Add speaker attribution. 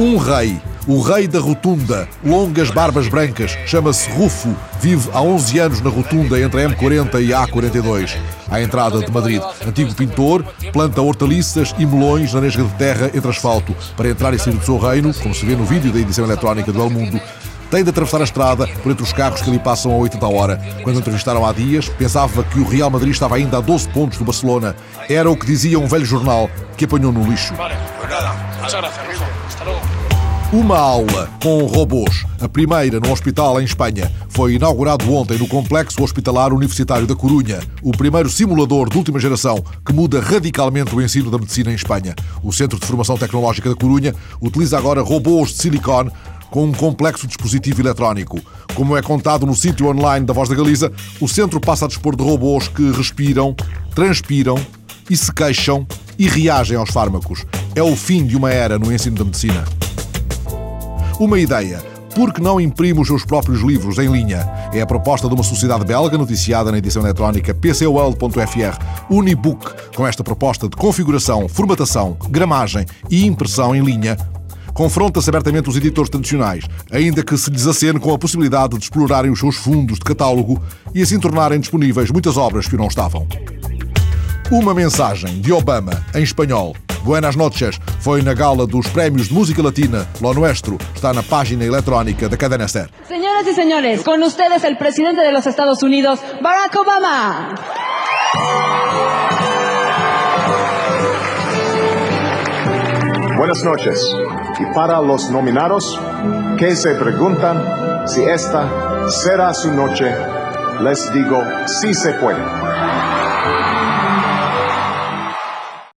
Speaker 1: Um rei, o rei da rotunda, longas barbas brancas, chama-se Rufo, vive há 11 anos na rotunda entre a M40 e a A42. À entrada de Madrid, antigo pintor, planta hortaliças e melões na nesga de terra entre asfalto. Para entrar e sair do seu reino, como se vê no vídeo da edição eletrónica do El Mundo, tem de atravessar a estrada por entre os carros que ali passam a 80 a hora. Quando entrevistaram há dias, pensava que o Real Madrid estava ainda a 12 pontos do Barcelona. Era o que dizia um velho jornal que apanhou no lixo. Uma aula com robôs, a primeira no hospital em Espanha, foi inaugurado ontem no Complexo Hospitalar Universitário da Corunha, o primeiro simulador de última geração que muda radicalmente o ensino da medicina em Espanha. O Centro de Formação Tecnológica da Corunha utiliza agora robôs de silicone com um complexo dispositivo eletrónico. Como é contado no sítio online da Voz da Galiza, o centro passa a dispor de robôs que respiram, transpiram e se queixam e reagem aos fármacos. É o fim de uma era no ensino da medicina. Uma ideia. Por que não imprime os seus próprios livros em linha? É a proposta de uma sociedade belga noticiada na edição eletrónica pcworld.fr Unibook. Com esta proposta de configuração, formatação, gramagem e impressão em linha, confronta-se abertamente os editores tradicionais, ainda que se lhes acene com a possibilidade de explorarem os seus fundos de catálogo e assim tornarem disponíveis muitas obras que não estavam. Uma mensagem de Obama em espanhol. Buenas noches. Foi na gala dos prémios de música latina Lo Nuestro. Está na página eletrónica da Cadena Ser.
Speaker 2: Señoras y señores, con ustedes el presidente de los Estados Unidos, Barack Obama.
Speaker 3: Buenas noches. Y para los nominados que se preguntan si esta será su noche, les digo, sí se puede.